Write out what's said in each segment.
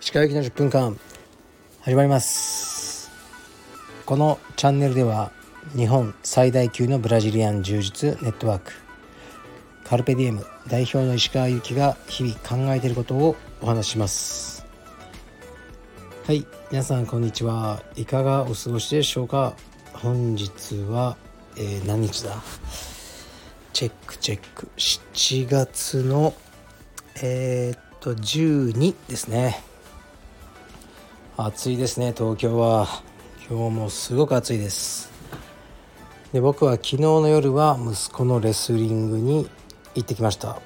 石川行きの10分間始まります。このチャンネルでは日本最大級のブラジリアン柔術ネットワーク。カルペディエム代表の石川由紀が日々考えていることをお話しします。はい皆さんこんにちは。いかがお過ごしでしょうか？本日は、えー、何日だ？チェックチェック。7月のえー、っと12ですね。暑いですね東京は。今日もすごく暑いです。で僕は昨日の夜は息子のレスリングに行ってきました。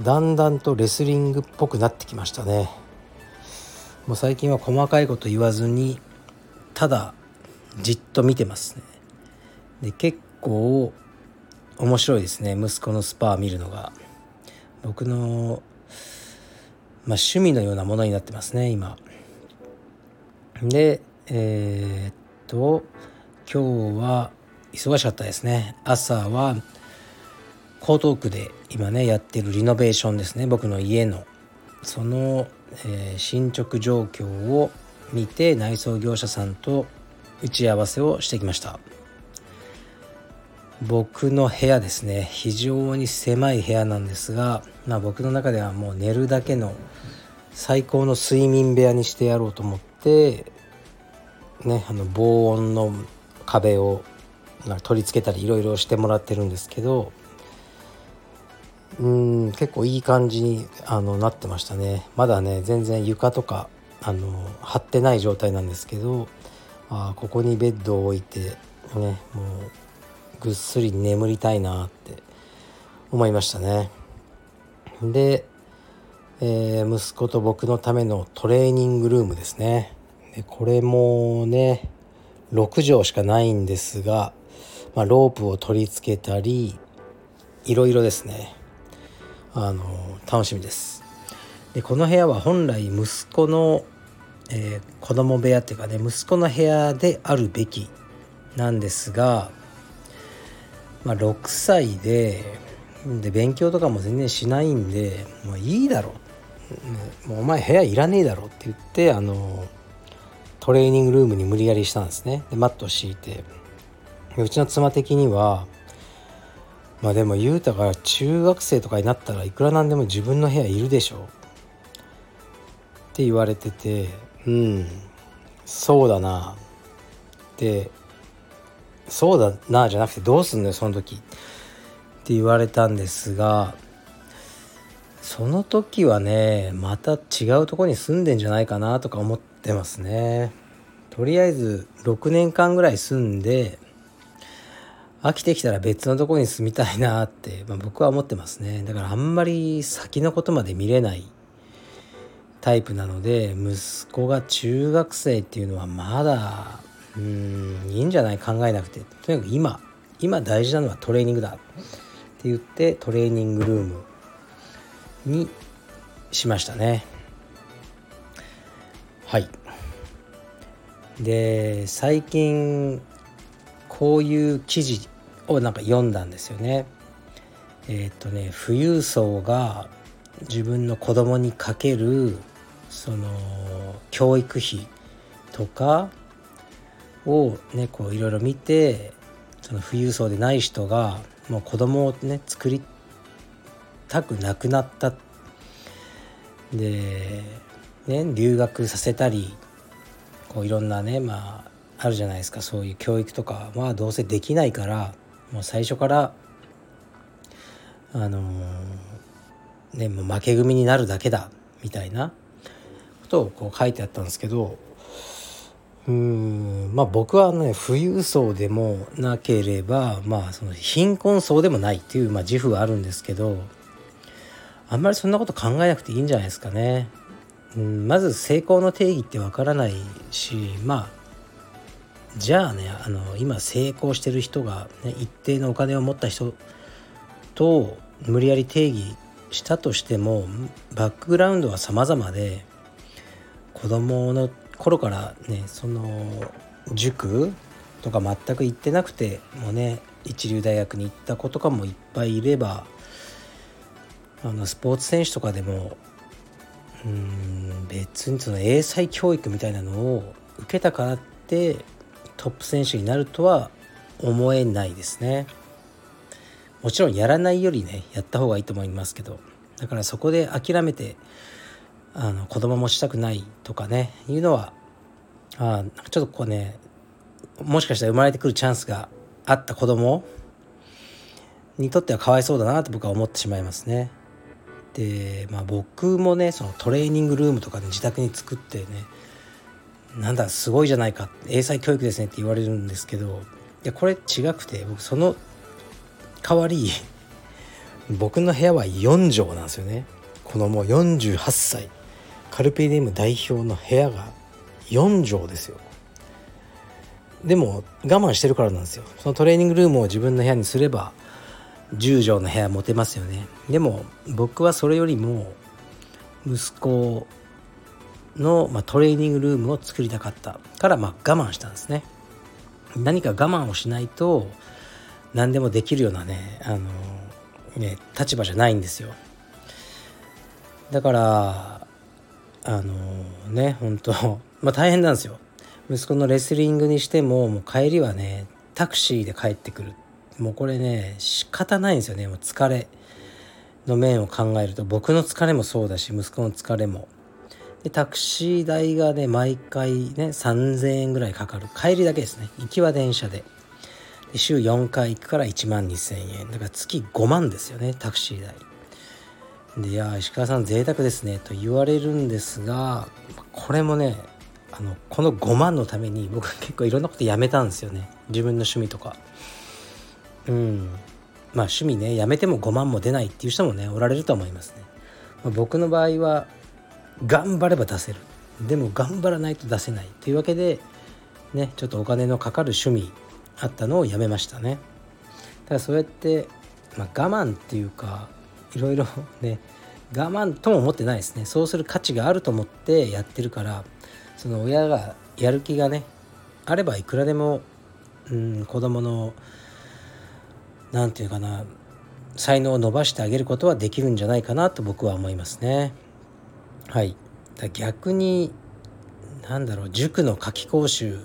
だんだんとレスリングっぽくなってきましたね。もう最近は細かいこと言わずにただじっと見てますね。で結構面白いですね。息子のスパー見るのが。僕の、まあ、趣味のようなものになってますね今。でえー、っと今日は忙しかったですね。朝は江東区で今ねやってるリノベーションですね。僕の家の。その、えー、進捗状況を見て内装業者さんと打ち合わせをしてきました。僕の部屋ですね。非常に狭い部屋なんですが、まあ、僕の中ではもう寝るだけの最高の睡眠部屋にしてやろうと思ってねあの防音の壁を取り付けたりいろいろしてもらってるんですけどうん結構いい感じにあのなってましたね。まだね全然床とかあの張ってない状態なんですけどあここにベッドを置いてねもうぐっすり眠りたいなって思いましたね。で、えー、息子と僕のためのトレーニングルームですね。でこれもね6畳しかないんですが、まあ、ロープを取り付けたりいろいろですね。あの楽しみです。でこの部屋は本来息子の、えー、子供部屋っていうかね息子の部屋であるべきなんですが、まあ、6歳でで勉強とかも全然しないんでもういいだろう、もうお前部屋いらねえだろって言ってあのトレーニングルームに無理やりしたんですね。でマットを敷いて。うちの妻的にはまあでも雄太が中学生とかになったらいくらなんでも自分の部屋いるでしょ。うって言われててうんそうだな。でそうだなじゃなくてどうすんのよその時って言われたんですがその時はねまた違うとこに住んでんじゃないかなとか思ってますね。とりあえず6年間ぐらい住んで飽きてきたら別のとこに住みたいなって、まあ、僕は思ってますね。だからあんまり先のことまで見れないタイプなので息子が中学生っていうのはまだうんいいんじゃない？考えなくて。とにかく今今大事なのはトレーニングだって言ってトレーニングルームにしましたね。はい。で最近こういう記事をなんか読んだんですよね。えー、っとね富裕層が自分の子供にかけるその教育費とかをねこういろいろ見てその富裕層でない人がもう子供をね作りたくなくなった。で、ね、留学させたりこういろんなねまああるじゃないですか。そういう教育とかはどうせできないからもう最初からあのー、ねもう負け組になるだけだみたいなことをこう書いてあったんですけどうんまあ僕はね富裕層でもなければまあその貧困層でもないっていう、まあ、自負はあるんですけどあんまりそんなこと考えなくていいんじゃないですかね。うん、まず成功の定義ってわからないしまあじゃあねあの今成功してる人が、ね、一定のお金を持った人と無理やり定義したとしてもバックグラウンドは様々で子供の頃からねその塾とか全く行ってなくてもね一流大学に行った子とかもいっぱいいればあのスポーツ選手とかでもうん別にその英才教育みたいなのを受けたからってトップ選手になるとは思えないですね。もちろんやらないよりねやった方がいいと思いますけどだからそこで諦めてあの子供もしたくないとかねいうのはあちょっとこうねもしかしたら生まれてくるチャンスがあった子供にとってはかわいそうだなと僕は思ってしまいますね。でまあ僕もねそのトレーニングルームとかね自宅に作ってねなんだすごいじゃないか英才教育ですねって言われるんですけどいやこれ違くて僕その代わり僕の部屋は4畳なんですよねこのもう48歳カルペディウム代表の部屋が4畳ですよ。でも我慢してるからなんですよ。そのトレーニングルームを自分の部屋にすれば10畳の部屋持てますよね。でも僕はそれよりも息子の、まあ、トレーニングルームを作りたかった。から、まあ、我慢したんですね。何か我慢をしないと何でもできるようなねあのね立場じゃないんですよ。だからあのね本当。まあ大変なんですよ。息子のレスリングにしてももう帰りはねタクシーで帰ってくる。もうこれね仕方ないんですよね。もう疲れの面を考えると。僕の疲れもそうだし息子の疲れも。でタクシー代がね毎回ね3000円ぐらいかかる。帰りだけですね。行きは電車で。で週4回行くから1万2000円。だから月5万ですよねタクシー代。でいや石川さん贅沢ですねと言われるんですがこれもねあのこの5万のために僕は結構いろんなことやめたんですよね。自分の趣味とか。うん。まあ趣味ねやめても5万も出ないっていう人もねおられると思いますね、まあ、僕の場合は頑張れば出せる。でも頑張らないと出せない。というわけでねちょっとお金のかかる趣味あったのをやめましたね。ただそうやって、まあ、我慢っていうかいろいろね我慢とも思ってないですねそうする価値があると思ってやってるからその親がやる気がねあればいくらでも、うん、子供の何て言うかな才能を伸ばしてあげることはできるんじゃないかなと僕は思いますね。はい、逆に何だろう塾の夏期講習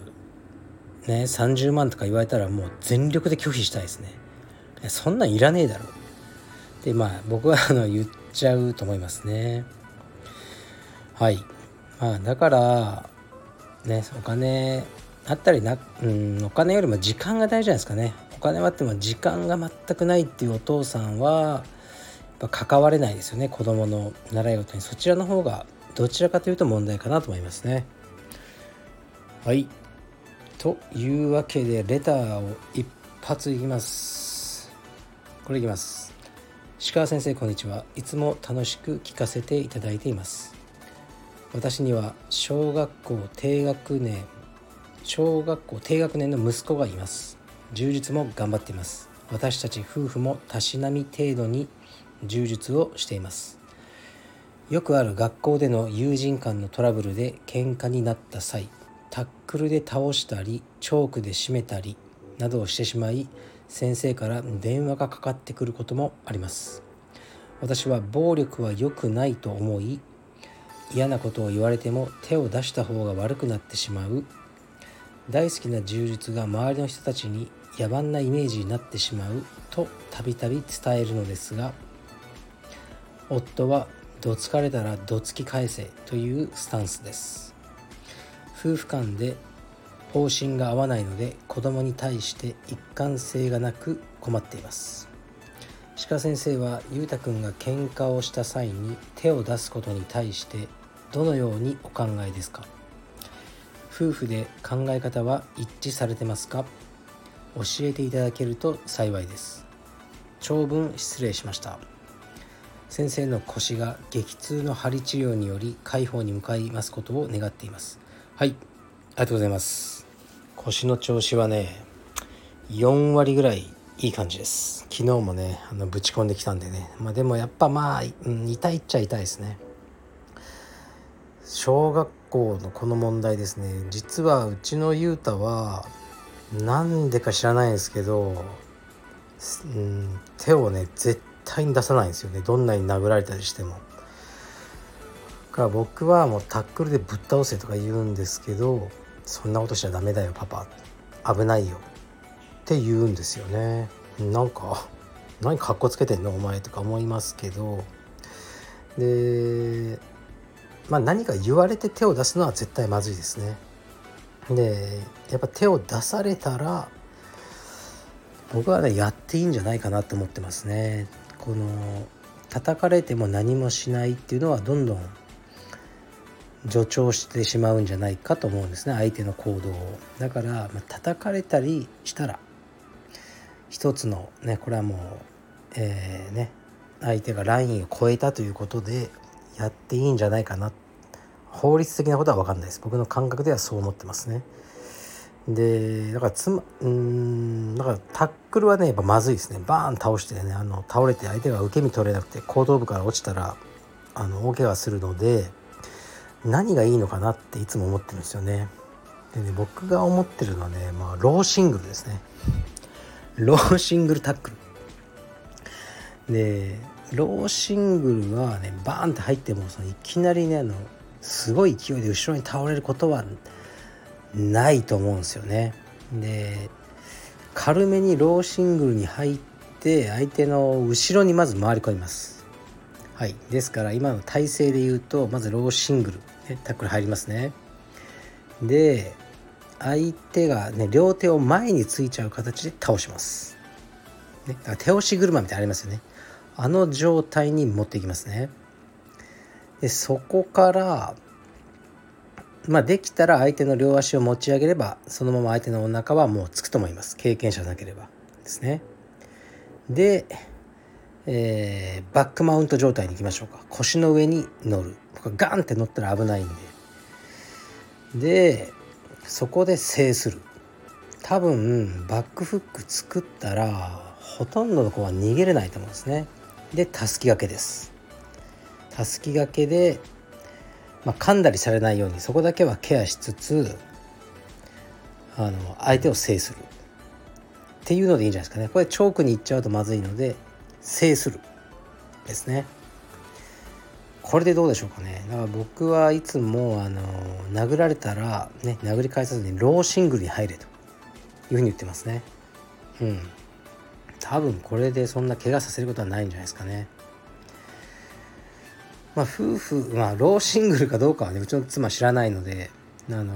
ね30万とか言われたらもう全力で拒否したいですね。そんなんいらねえだろうでまあ僕はあの言っちゃうと思いますね。はい。まあだからねお金あったりな、うん、お金よりも時間が大事じゃないですかね。お金はあっても時間が全くないっていうお父さんはやっぱ関われないですよね。子供の習い事に。そちらの方がどちらかというと問題かなと思いますね。はい。というわけでレターを一発いきます。これいきます。石川先生こんにちは。いつも楽しく聞かせていただいています。私には小学校低学年小学校低学年の息子がいます。充実も頑張っています。私たち夫婦もたしなみ程度に充実をしています。よくある学校での友人間のトラブルで喧嘩になった際タックルで倒したりチョークで締めたりなどをしてしまい先生から電話がかかってくることもあります。私は暴力は良くないと思い嫌なことを言われても手を出した方が悪くなってしまう。大好きな柔術が周りの人たちに野蛮なイメージになってしまうとたびたび伝えるのですが夫はどつかれたらどつき返せというスタンスです。夫婦間で方針が合わないので子供に対して一貫性がなく困っています。鹿先生は裕太君が喧嘩をした際に手を出すことに対してどのようにお考えですか？夫婦で考え方は一致されてますか？教えていただけると幸いです。長文失礼しました。先生の腰が激痛の針治療により解放に向かいますことを願っています。はい。ありがとうございます。腰の調子はね4割ぐらいいい感じです。昨日もねあのぶち込んできたんでね。まあでもやっぱまあ、うん、痛いっちゃ痛いですね。小学校のこの問題ですね。実はうちの雄太はなんでか知らないですけどうん手をね絶対に出さないんですよね。どんなに殴られたりしても。だから僕はもうタックルでぶっ倒せとか言うんですけどそんなことしちゃダメだよパパ。危ないよって言うんですよね。なんか何かっこつけてんの？お前とか思いますけど。でまあ何か言われて手を出すのは絶対まずいですね。でやっぱ手を出されたら僕はねやっていいんじゃないかなと思ってますね。この叩かれても何もしないっていうのはどんどん助長してしまうんじゃないかと思うんですね。相手の行動を。だから、まあ、叩かれたりしたら一つのねこれはもう、えー、ね相手がラインを超えたということでやっていいんじゃないかな。法律的なことは分かんないです。僕の感覚ではそう思ってますね。でだからつまうんだからタックルはねやっぱまずいですね。バーン倒してねあの倒れて相手が受け身取れなくて後頭部から落ちたらあの大怪我するので何がいいのかなっていつも思ってるんですよね。でね僕が思ってるのはね、まあ、ローシングルですね。ローシングルタックル。でローシングルはねバーンって入ってもそのいきなりねあのすごい勢いで後ろに倒れることはないと思うんですよね。で軽めにローシングルに入って相手の後ろにまず回り込みます。はい、ですから今の体勢で言うとまずローシングルタックル入りますね。で相手がね両手を前についちゃう形で倒します、ね、手押し車みたいなありますよね。あの状態に持っていきますね。でそこからまあできたら相手の両足を持ち上げればそのまま相手のお腹はもうつくと思います。経験者なければですね。でえー、バックマウント状態にいきましょうか。腰の上に乗る。ガンって乗ったら危ないんで。でそこで制する。多分バックフック作ったらほとんどの子は逃げれないと思うんですね。でたすき掛けです。たすき掛けで、まあ、噛んだりされないようにそこだけはケアしつつあの相手を制する。っていうのでいいんじゃないですかね。これチョークに行っちゃうとまずいので制する。ですね。これでどうでしょうかね。だから僕はいつもあの殴られたらね殴り返さずにローシングルに入れというふうに言ってますね。うん。多分これでそんな怪我させることはないんじゃないですかね。まあ夫婦まあローシングルかどうかはねうちの妻知らないのであの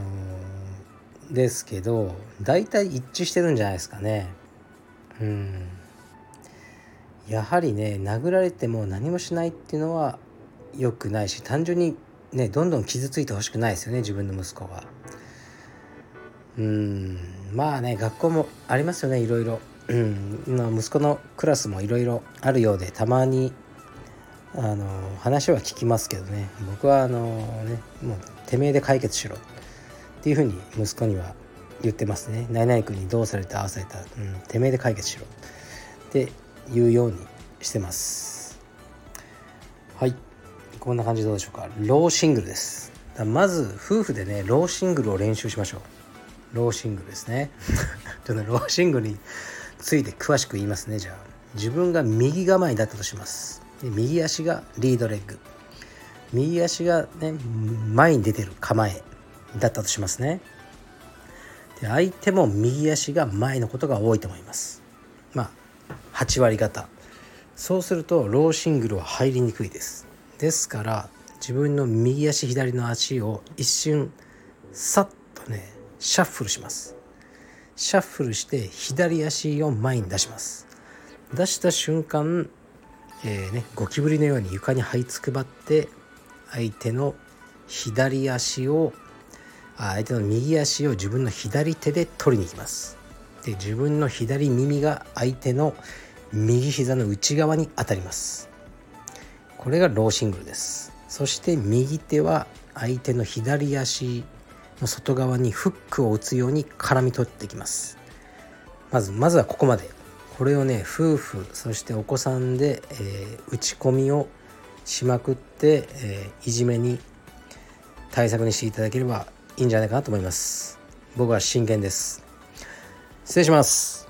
ー、ですけど大体一致してるんじゃないですかね。うん。やはりね殴られても何もしないっていうのは良くないし単純にねどんどん傷ついてほしくないですよね自分の息子が。うんまあね学校もありますよねいろいろ。うん、息子のクラスもいろいろあるようでたまにあの話は聞きますけどね僕はあのねもうてめえで解決しろっていうふうに息子には言ってますね。ナイナイ君にどうされたああされた、うん、てめえで解決しろっていうようにしてます。はい。こんな感じどうでしょうか。ローシングルです。まず夫婦でねローシングルを練習しましょう。ローシングルですね。ちょっとローシングルについて詳しく言いますねじゃあ。自分が右構えだったとします。で右足がリードレッグ。右足がね前に出てる構えだったとしますね。で相手も右足が前のことが多いと思います。まあ8割方そうするとローシングルは入りにくいです。ですから自分の右足左の足を一瞬さっとねシャッフルします。シャッフルして左足を前に出します。出した瞬間、えーね、ゴキブリのように床に這いつくばって相手の左足を相手の右足を自分の左手で取りに行きます。で自分の左耳が相手の右膝の内側に当たります。これがローシングルです。そして右手は相手の左足の外側にフックを打つように絡み取っていきます。まずまずはここまで。これをね夫婦そしてお子さんで、えー、打ち込みをしまくって、えー、いじめに対策にしていただければいいんじゃないかなと思います。僕は真剣です。失礼します。